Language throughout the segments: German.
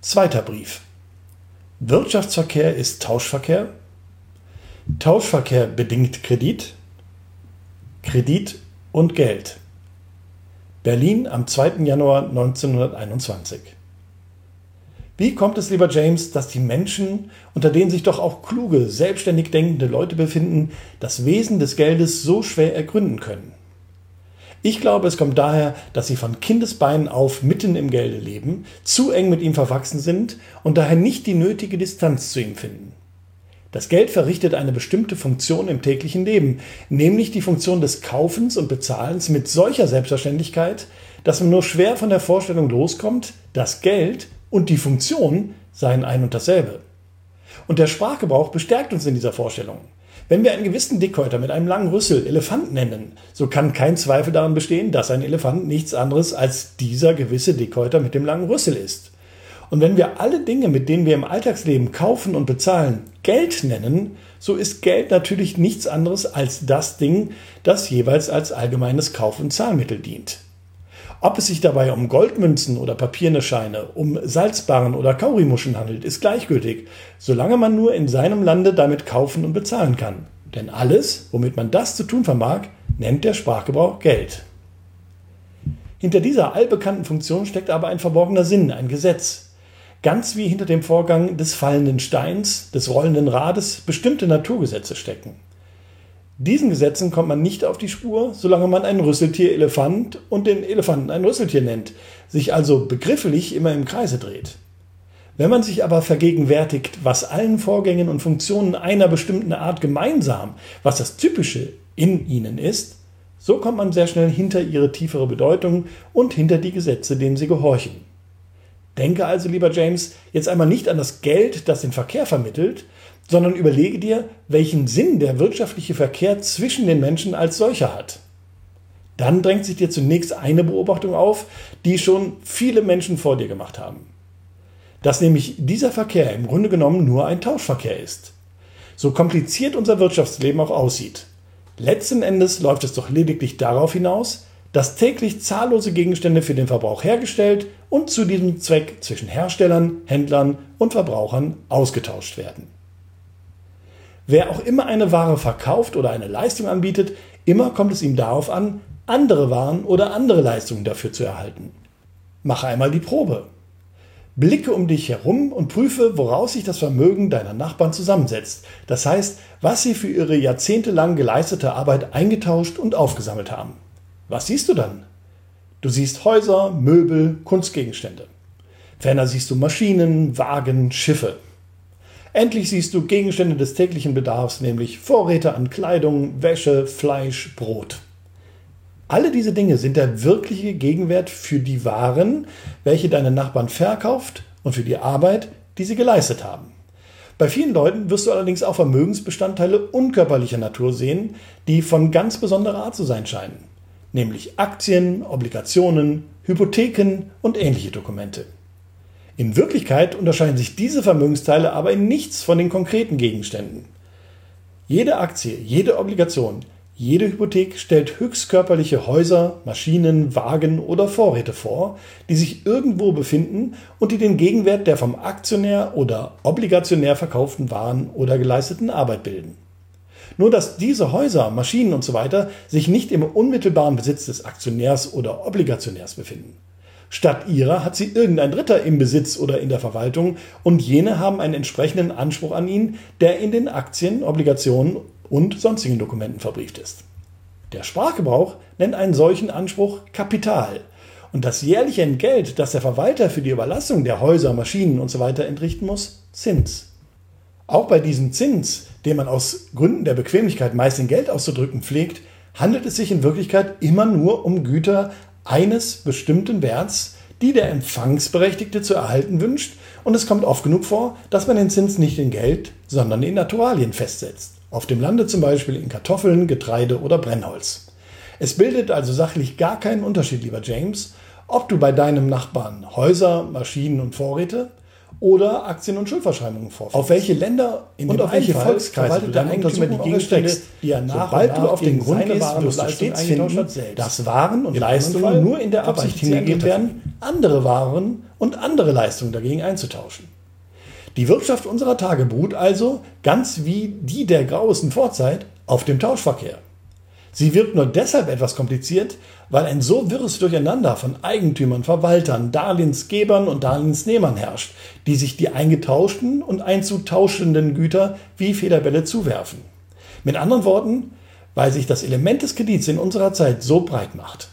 Zweiter Brief. Wirtschaftsverkehr ist Tauschverkehr. Tauschverkehr bedingt Kredit. Kredit und Geld. Berlin am 2. Januar 1921. Wie kommt es, lieber James, dass die Menschen, unter denen sich doch auch kluge, selbstständig denkende Leute befinden, das Wesen des Geldes so schwer ergründen können? Ich glaube, es kommt daher, dass sie von Kindesbeinen auf mitten im Gelde leben, zu eng mit ihm verwachsen sind und daher nicht die nötige Distanz zu ihm finden. Das Geld verrichtet eine bestimmte Funktion im täglichen Leben, nämlich die Funktion des Kaufens und Bezahlens mit solcher Selbstverständlichkeit, dass man nur schwer von der Vorstellung loskommt, das Geld und die Funktion seien ein und dasselbe. Und der Sprachgebrauch bestärkt uns in dieser Vorstellung. Wenn wir einen gewissen Dickhäuter mit einem langen Rüssel Elefant nennen, so kann kein Zweifel daran bestehen, dass ein Elefant nichts anderes als dieser gewisse Dickhäuter mit dem langen Rüssel ist. Und wenn wir alle Dinge, mit denen wir im Alltagsleben kaufen und bezahlen, Geld nennen, so ist Geld natürlich nichts anderes als das Ding, das jeweils als allgemeines Kauf- und Zahlmittel dient. Ob es sich dabei um Goldmünzen oder papierne Scheine, um Salzbarren oder Kaurimuschen handelt, ist gleichgültig, solange man nur in seinem Lande damit kaufen und bezahlen kann. Denn alles, womit man das zu tun vermag, nennt der Sprachgebrauch Geld. Hinter dieser allbekannten Funktion steckt aber ein verborgener Sinn, ein Gesetz. Ganz wie hinter dem Vorgang des fallenden Steins, des rollenden Rades bestimmte Naturgesetze stecken. Diesen Gesetzen kommt man nicht auf die Spur, solange man ein Rüsseltier Elefant und den Elefanten ein Rüsseltier nennt, sich also begrifflich immer im Kreise dreht. Wenn man sich aber vergegenwärtigt, was allen Vorgängen und Funktionen einer bestimmten Art gemeinsam, was das Typische in ihnen ist, so kommt man sehr schnell hinter ihre tiefere Bedeutung und hinter die Gesetze, denen sie gehorchen. Denke also, lieber James, jetzt einmal nicht an das Geld, das den Verkehr vermittelt, sondern überlege dir, welchen Sinn der wirtschaftliche Verkehr zwischen den Menschen als solcher hat. Dann drängt sich dir zunächst eine Beobachtung auf, die schon viele Menschen vor dir gemacht haben. Dass nämlich dieser Verkehr im Grunde genommen nur ein Tauschverkehr ist. So kompliziert unser Wirtschaftsleben auch aussieht. Letzten Endes läuft es doch lediglich darauf hinaus, dass täglich zahllose Gegenstände für den Verbrauch hergestellt und zu diesem Zweck zwischen Herstellern, Händlern und Verbrauchern ausgetauscht werden. Wer auch immer eine Ware verkauft oder eine Leistung anbietet, immer kommt es ihm darauf an, andere Waren oder andere Leistungen dafür zu erhalten. Mache einmal die Probe. Blicke um dich herum und prüfe, woraus sich das Vermögen deiner Nachbarn zusammensetzt. Das heißt, was sie für ihre jahrzehntelang geleistete Arbeit eingetauscht und aufgesammelt haben. Was siehst du dann? Du siehst Häuser, Möbel, Kunstgegenstände. Ferner siehst du Maschinen, Wagen, Schiffe. Endlich siehst du Gegenstände des täglichen Bedarfs, nämlich Vorräte an Kleidung, Wäsche, Fleisch, Brot. Alle diese Dinge sind der wirkliche Gegenwert für die Waren, welche deine Nachbarn verkauft und für die Arbeit, die sie geleistet haben. Bei vielen Leuten wirst du allerdings auch Vermögensbestandteile unkörperlicher Natur sehen, die von ganz besonderer Art zu sein scheinen, nämlich Aktien, Obligationen, Hypotheken und ähnliche Dokumente. In Wirklichkeit unterscheiden sich diese Vermögensteile aber in nichts von den konkreten Gegenständen. Jede Aktie, jede Obligation, jede Hypothek stellt höchstkörperliche Häuser, Maschinen, Wagen oder Vorräte vor, die sich irgendwo befinden und die den Gegenwert der vom Aktionär oder Obligationär verkauften Waren oder geleisteten Arbeit bilden. Nur dass diese Häuser, Maschinen usw. So sich nicht im unmittelbaren Besitz des Aktionärs oder Obligationärs befinden. Statt ihrer hat sie irgendein Dritter im Besitz oder in der Verwaltung und jene haben einen entsprechenden Anspruch an ihn, der in den Aktien, Obligationen und sonstigen Dokumenten verbrieft ist. Der Sprachgebrauch nennt einen solchen Anspruch Kapital und das jährliche Entgelt, das der Verwalter für die Überlassung der Häuser, Maschinen usw. So entrichten muss, Zins. Auch bei diesem Zins, den man aus Gründen der Bequemlichkeit meist in Geld auszudrücken pflegt, handelt es sich in Wirklichkeit immer nur um Güter eines bestimmten Werts, die der Empfangsberechtigte zu erhalten wünscht, und es kommt oft genug vor, dass man den Zins nicht in Geld, sondern in Naturalien festsetzt. Auf dem Lande zum Beispiel in Kartoffeln, Getreide oder Brennholz. Es bildet also sachlich gar keinen Unterschied, lieber James, ob du bei deinem Nachbarn Häuser, Maschinen und Vorräte oder Aktien- und Schuldverschreibungen vorfindest. Auf welche Länder in und auf welche Volkskreise du deine Eigentümer die Gegenstände, die er nach sobald du auf den Grund gehst, wirst du stets finden, dass Waren und Leistungen nur in der Absicht hingegeben werden, andere Waren und andere Leistungen dagegen einzutauschen. Die Wirtschaft unserer Tage beruht also, ganz wie die der grauesten Vorzeit, auf dem Tauschverkehr. Sie wirkt nur deshalb etwas kompliziert, weil ein so wirres Durcheinander von Eigentümern, Verwaltern, Darlehensgebern und Darlehensnehmern herrscht, die sich die eingetauschten und einzutauschenden Güter wie Federbälle zuwerfen. Mit anderen Worten, weil sich das Element des Kredits in unserer Zeit so breit macht.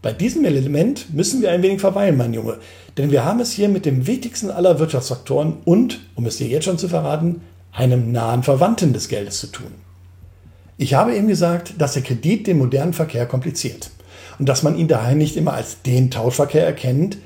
Bei diesem Element müssen wir ein wenig verweilen, mein Junge, denn wir haben es hier mit dem wichtigsten aller Wirtschaftsfaktoren und, um es dir jetzt schon zu verraten, einem nahen Verwandten des Geldes zu tun. Ich habe eben gesagt, dass der Kredit den modernen Verkehr kompliziert und dass man ihn daher nicht immer als den Tauschverkehr erkennt,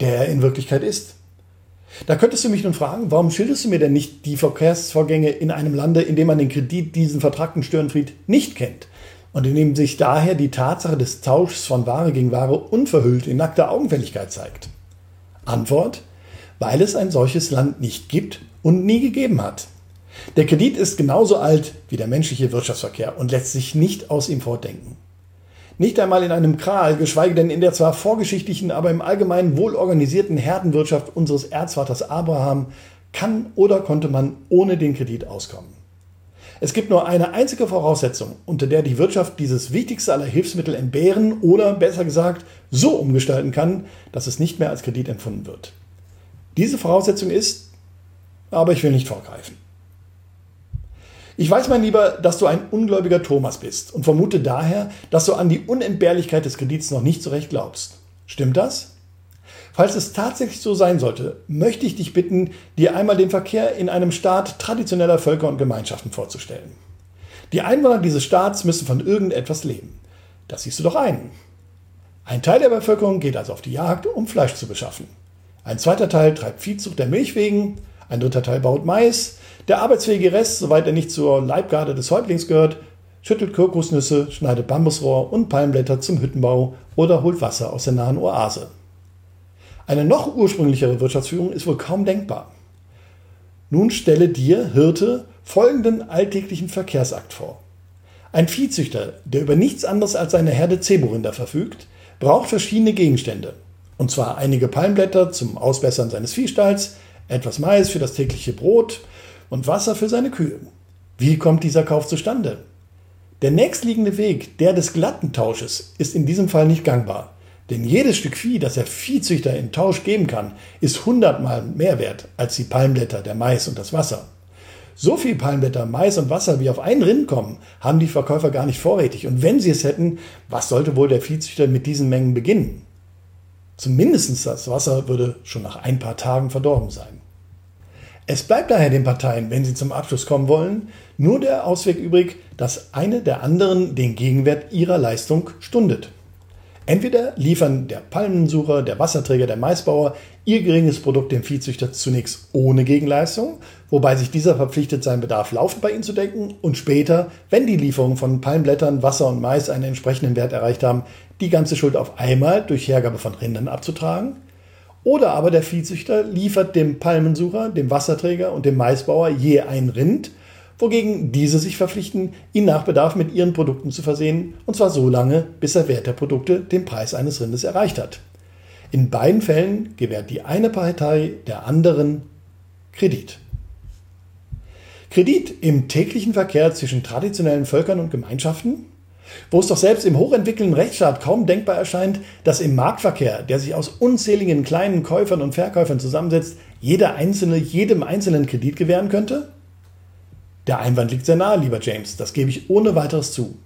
der er in Wirklichkeit ist. Da könntest du mich nun fragen, warum schilderst du mir denn nicht die Verkehrsvorgänge in einem Lande, in dem man den Kredit, diesen vertragten Störenfried, nicht kennt? und in dem sich daher die Tatsache des Tauschs von Ware gegen Ware unverhüllt in nackter Augenfälligkeit zeigt? Antwort, weil es ein solches Land nicht gibt und nie gegeben hat. Der Kredit ist genauso alt wie der menschliche Wirtschaftsverkehr und lässt sich nicht aus ihm fortdenken. Nicht einmal in einem Kral, geschweige denn in der zwar vorgeschichtlichen, aber im Allgemeinen wohlorganisierten Herdenwirtschaft unseres Erzvaters Abraham kann oder konnte man ohne den Kredit auskommen. Es gibt nur eine einzige Voraussetzung, unter der die Wirtschaft dieses wichtigste aller Hilfsmittel entbehren oder besser gesagt so umgestalten kann, dass es nicht mehr als Kredit empfunden wird. Diese Voraussetzung ist, aber ich will nicht vorgreifen. Ich weiß, mein Lieber, dass du ein ungläubiger Thomas bist und vermute daher, dass du an die Unentbehrlichkeit des Kredits noch nicht so recht glaubst. Stimmt das? Falls es tatsächlich so sein sollte, möchte ich dich bitten, dir einmal den Verkehr in einem Staat traditioneller Völker und Gemeinschaften vorzustellen. Die Einwohner dieses Staats müssen von irgendetwas leben. Das siehst du doch ein. Ein Teil der Bevölkerung geht also auf die Jagd, um Fleisch zu beschaffen. Ein zweiter Teil treibt Viehzucht der Milch wegen, ein dritter Teil baut Mais, der arbeitsfähige Rest, soweit er nicht zur Leibgarde des Häuptlings gehört, schüttelt Kokosnüsse, schneidet Bambusrohr und Palmblätter zum Hüttenbau oder holt Wasser aus der nahen Oase. Eine noch ursprünglichere Wirtschaftsführung ist wohl kaum denkbar. Nun stelle dir, Hirte, folgenden alltäglichen Verkehrsakt vor. Ein Viehzüchter, der über nichts anderes als seine Herde Zeborinder verfügt, braucht verschiedene Gegenstände. Und zwar einige Palmblätter zum Ausbessern seines Viehstalls, etwas Mais für das tägliche Brot und Wasser für seine Kühe. Wie kommt dieser Kauf zustande? Der nächstliegende Weg, der des glatten Tausches, ist in diesem Fall nicht gangbar. Denn jedes Stück Vieh, das der Viehzüchter in Tausch geben kann, ist hundertmal mehr wert als die Palmblätter, der Mais und das Wasser. So viel Palmblätter, Mais und Wasser, wie auf einen Rind kommen, haben die Verkäufer gar nicht vorrätig. Und wenn sie es hätten, was sollte wohl der Viehzüchter mit diesen Mengen beginnen? Zumindest das Wasser würde schon nach ein paar Tagen verdorben sein. Es bleibt daher den Parteien, wenn sie zum Abschluss kommen wollen, nur der Ausweg übrig, dass eine der anderen den Gegenwert ihrer Leistung stundet. Entweder liefern der Palmensucher, der Wasserträger, der Maisbauer ihr geringes Produkt dem Viehzüchter zunächst ohne Gegenleistung, wobei sich dieser verpflichtet, seinen Bedarf laufend bei ihnen zu decken und später, wenn die Lieferung von Palmblättern, Wasser und Mais einen entsprechenden Wert erreicht haben, die ganze Schuld auf einmal durch Hergabe von Rindern abzutragen. Oder aber der Viehzüchter liefert dem Palmensucher, dem Wasserträger und dem Maisbauer je ein Rind wogegen diese sich verpflichten, ihn nach Bedarf mit ihren Produkten zu versehen, und zwar so lange, bis der Wert der Produkte den Preis eines Rindes erreicht hat. In beiden Fällen gewährt die eine Partei der anderen Kredit. Kredit im täglichen Verkehr zwischen traditionellen Völkern und Gemeinschaften? Wo es doch selbst im hochentwickelten Rechtsstaat kaum denkbar erscheint, dass im Marktverkehr, der sich aus unzähligen kleinen Käufern und Verkäufern zusammensetzt, jeder Einzelne jedem Einzelnen Kredit gewähren könnte? Der Einwand liegt sehr nahe, lieber James, das gebe ich ohne weiteres zu.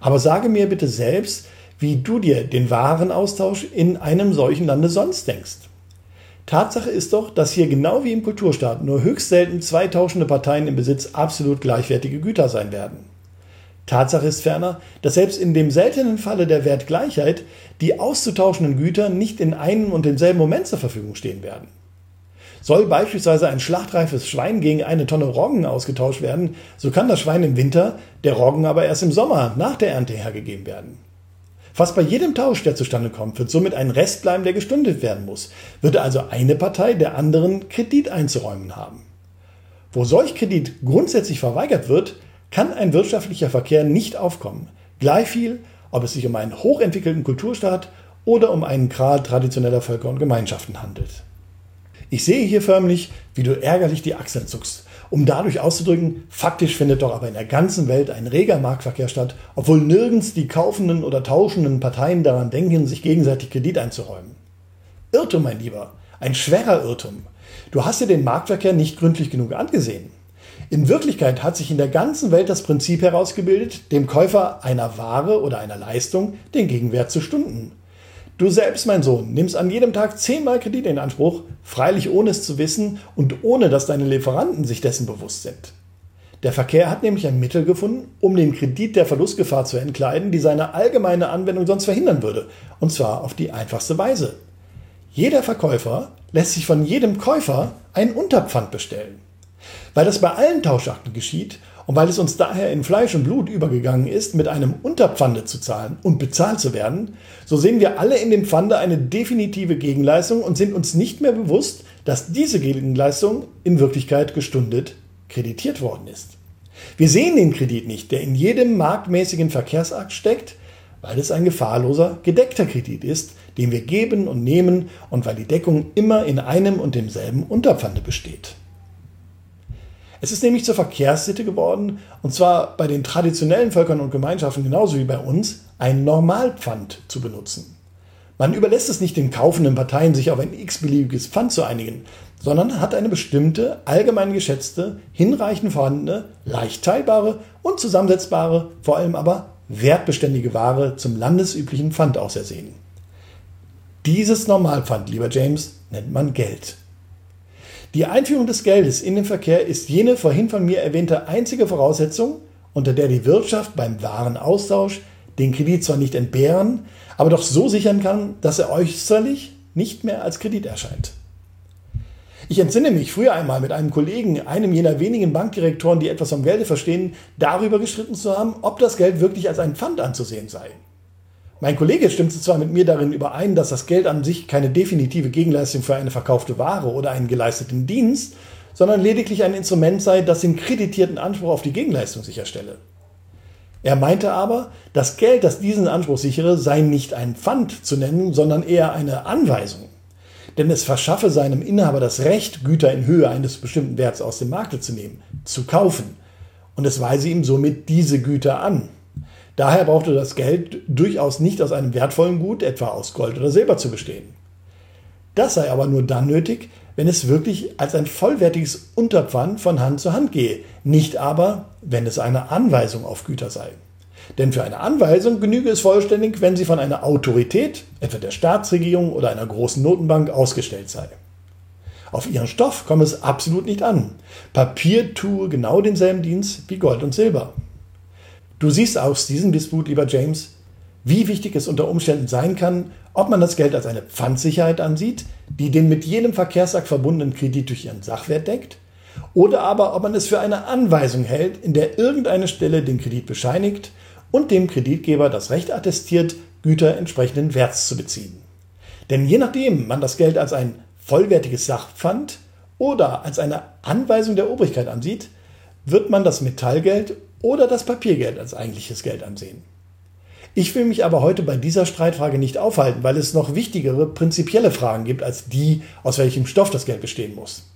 Aber sage mir bitte selbst, wie du dir den Warenaustausch in einem solchen Lande sonst denkst. Tatsache ist doch, dass hier genau wie im Kulturstaat nur höchst selten zwei tauschende Parteien im Besitz absolut gleichwertige Güter sein werden. Tatsache ist ferner, dass selbst in dem seltenen Falle der Wertgleichheit die auszutauschenden Güter nicht in einem und demselben Moment zur Verfügung stehen werden. Soll beispielsweise ein schlachtreifes Schwein gegen eine Tonne Roggen ausgetauscht werden, so kann das Schwein im Winter, der Roggen aber erst im Sommer nach der Ernte hergegeben werden. Fast bei jedem Tausch, der zustande kommt, wird somit ein Rest bleiben, der gestundet werden muss, wird also eine Partei der anderen Kredit einzuräumen haben. Wo solch Kredit grundsätzlich verweigert wird, kann ein wirtschaftlicher Verkehr nicht aufkommen. Gleich viel, ob es sich um einen hochentwickelten Kulturstaat oder um einen Gral traditioneller Völker und Gemeinschaften handelt. Ich sehe hier förmlich, wie du ärgerlich die Achseln zuckst, um dadurch auszudrücken, faktisch findet doch aber in der ganzen Welt ein reger Marktverkehr statt, obwohl nirgends die kaufenden oder tauschenden Parteien daran denken, sich gegenseitig Kredit einzuräumen. Irrtum, mein Lieber, ein schwerer Irrtum. Du hast dir den Marktverkehr nicht gründlich genug angesehen. In Wirklichkeit hat sich in der ganzen Welt das Prinzip herausgebildet, dem Käufer einer Ware oder einer Leistung den Gegenwert zu stunden. Du selbst, mein Sohn, nimmst an jedem Tag zehnmal Kredit in Anspruch, freilich ohne es zu wissen und ohne dass deine Lieferanten sich dessen bewusst sind. Der Verkehr hat nämlich ein Mittel gefunden, um den Kredit der Verlustgefahr zu entkleiden, die seine allgemeine Anwendung sonst verhindern würde, und zwar auf die einfachste Weise. Jeder Verkäufer lässt sich von jedem Käufer ein Unterpfand bestellen. Weil das bei allen Tauschakten geschieht und weil es uns daher in Fleisch und Blut übergegangen ist, mit einem Unterpfande zu zahlen und bezahlt zu werden, so sehen wir alle in dem Pfande eine definitive Gegenleistung und sind uns nicht mehr bewusst, dass diese Gegenleistung in Wirklichkeit gestundet kreditiert worden ist. Wir sehen den Kredit nicht, der in jedem marktmäßigen Verkehrsakt steckt, weil es ein gefahrloser, gedeckter Kredit ist, den wir geben und nehmen und weil die Deckung immer in einem und demselben Unterpfande besteht. Es ist nämlich zur Verkehrssitte geworden, und zwar bei den traditionellen Völkern und Gemeinschaften genauso wie bei uns, ein Normalpfand zu benutzen. Man überlässt es nicht den kaufenden Parteien, sich auf ein x-beliebiges Pfand zu einigen, sondern hat eine bestimmte, allgemein geschätzte, hinreichend vorhandene, leicht teilbare und zusammensetzbare, vor allem aber wertbeständige Ware zum landesüblichen Pfand ausersehen. Dieses Normalpfand, lieber James, nennt man Geld. Die Einführung des Geldes in den Verkehr ist jene vorhin von mir erwähnte einzige Voraussetzung, unter der die Wirtschaft beim Warenaustausch den Kredit zwar nicht entbehren, aber doch so sichern kann, dass er äußerlich nicht mehr als Kredit erscheint. Ich entsinne mich früher einmal mit einem Kollegen, einem jener wenigen Bankdirektoren, die etwas vom Gelde verstehen, darüber gestritten zu haben, ob das Geld wirklich als ein Pfand anzusehen sei. Mein Kollege stimmte zwar mit mir darin überein, dass das Geld an sich keine definitive Gegenleistung für eine verkaufte Ware oder einen geleisteten Dienst, sondern lediglich ein Instrument sei, das den kreditierten Anspruch auf die Gegenleistung sicherstelle. Er meinte aber, das Geld, das diesen Anspruch sichere, sei nicht ein Pfand zu nennen, sondern eher eine Anweisung. Denn es verschaffe seinem Inhaber das Recht, Güter in Höhe eines bestimmten Werts aus dem Markte zu nehmen, zu kaufen. Und es weise ihm somit diese Güter an. Daher brauchte das Geld durchaus nicht aus einem wertvollen Gut, etwa aus Gold oder Silber, zu bestehen. Das sei aber nur dann nötig, wenn es wirklich als ein vollwertiges Unterpfand von Hand zu Hand gehe, nicht aber, wenn es eine Anweisung auf Güter sei. Denn für eine Anweisung genüge es vollständig, wenn sie von einer Autorität, etwa der Staatsregierung oder einer großen Notenbank, ausgestellt sei. Auf ihren Stoff komme es absolut nicht an. Papier tue genau denselben Dienst wie Gold und Silber. Du siehst aus diesem Disput, lieber James, wie wichtig es unter Umständen sein kann, ob man das Geld als eine Pfandsicherheit ansieht, die den mit jedem Verkehrsakt verbundenen Kredit durch ihren Sachwert deckt, oder aber ob man es für eine Anweisung hält, in der irgendeine Stelle den Kredit bescheinigt und dem Kreditgeber das Recht attestiert, Güter entsprechenden Werts zu beziehen. Denn je nachdem man das Geld als ein vollwertiges Sachpfand oder als eine Anweisung der Obrigkeit ansieht, wird man das Metallgeld oder das Papiergeld als eigentliches Geld ansehen. Ich will mich aber heute bei dieser Streitfrage nicht aufhalten, weil es noch wichtigere prinzipielle Fragen gibt als die, aus welchem Stoff das Geld bestehen muss.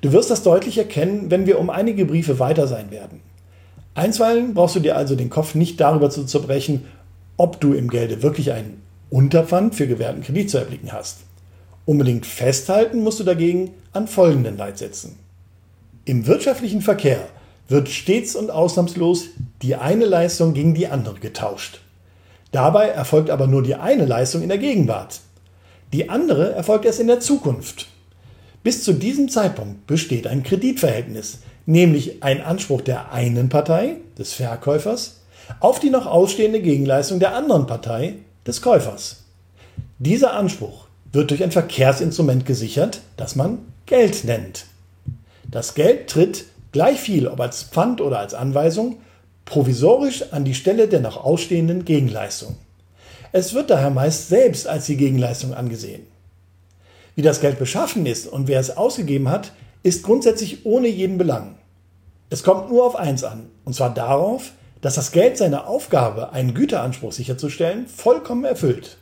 Du wirst das deutlich erkennen, wenn wir um einige Briefe weiter sein werden. Einstweilen brauchst du dir also den Kopf nicht darüber zu zerbrechen, ob du im Gelde wirklich ein Unterpfand für gewährten Kredit zu erblicken hast. Unbedingt festhalten musst du dagegen an folgenden Leitsätzen. Im wirtschaftlichen Verkehr wird stets und ausnahmslos die eine Leistung gegen die andere getauscht. Dabei erfolgt aber nur die eine Leistung in der Gegenwart. Die andere erfolgt erst in der Zukunft. Bis zu diesem Zeitpunkt besteht ein Kreditverhältnis, nämlich ein Anspruch der einen Partei, des Verkäufers, auf die noch ausstehende Gegenleistung der anderen Partei, des Käufers. Dieser Anspruch wird durch ein Verkehrsinstrument gesichert, das man Geld nennt. Das Geld tritt gleich viel, ob als Pfand oder als Anweisung, provisorisch an die Stelle der noch ausstehenden Gegenleistung. Es wird daher meist selbst als die Gegenleistung angesehen. Wie das Geld beschaffen ist und wer es ausgegeben hat, ist grundsätzlich ohne jeden Belang. Es kommt nur auf eins an, und zwar darauf, dass das Geld seine Aufgabe, einen Güteranspruch sicherzustellen, vollkommen erfüllt.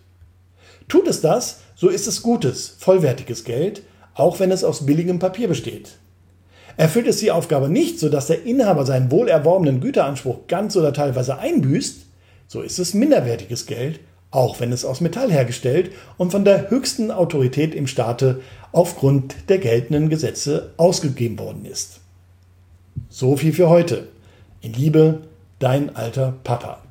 Tut es das, so ist es gutes, vollwertiges Geld, auch wenn es aus billigem Papier besteht. Erfüllt es die Aufgabe nicht, sodass der Inhaber seinen wohl erworbenen Güteranspruch ganz oder teilweise einbüßt, so ist es minderwertiges Geld, auch wenn es aus Metall hergestellt und von der höchsten Autorität im Staate aufgrund der geltenden Gesetze ausgegeben worden ist. So viel für heute. In Liebe, dein alter Papa.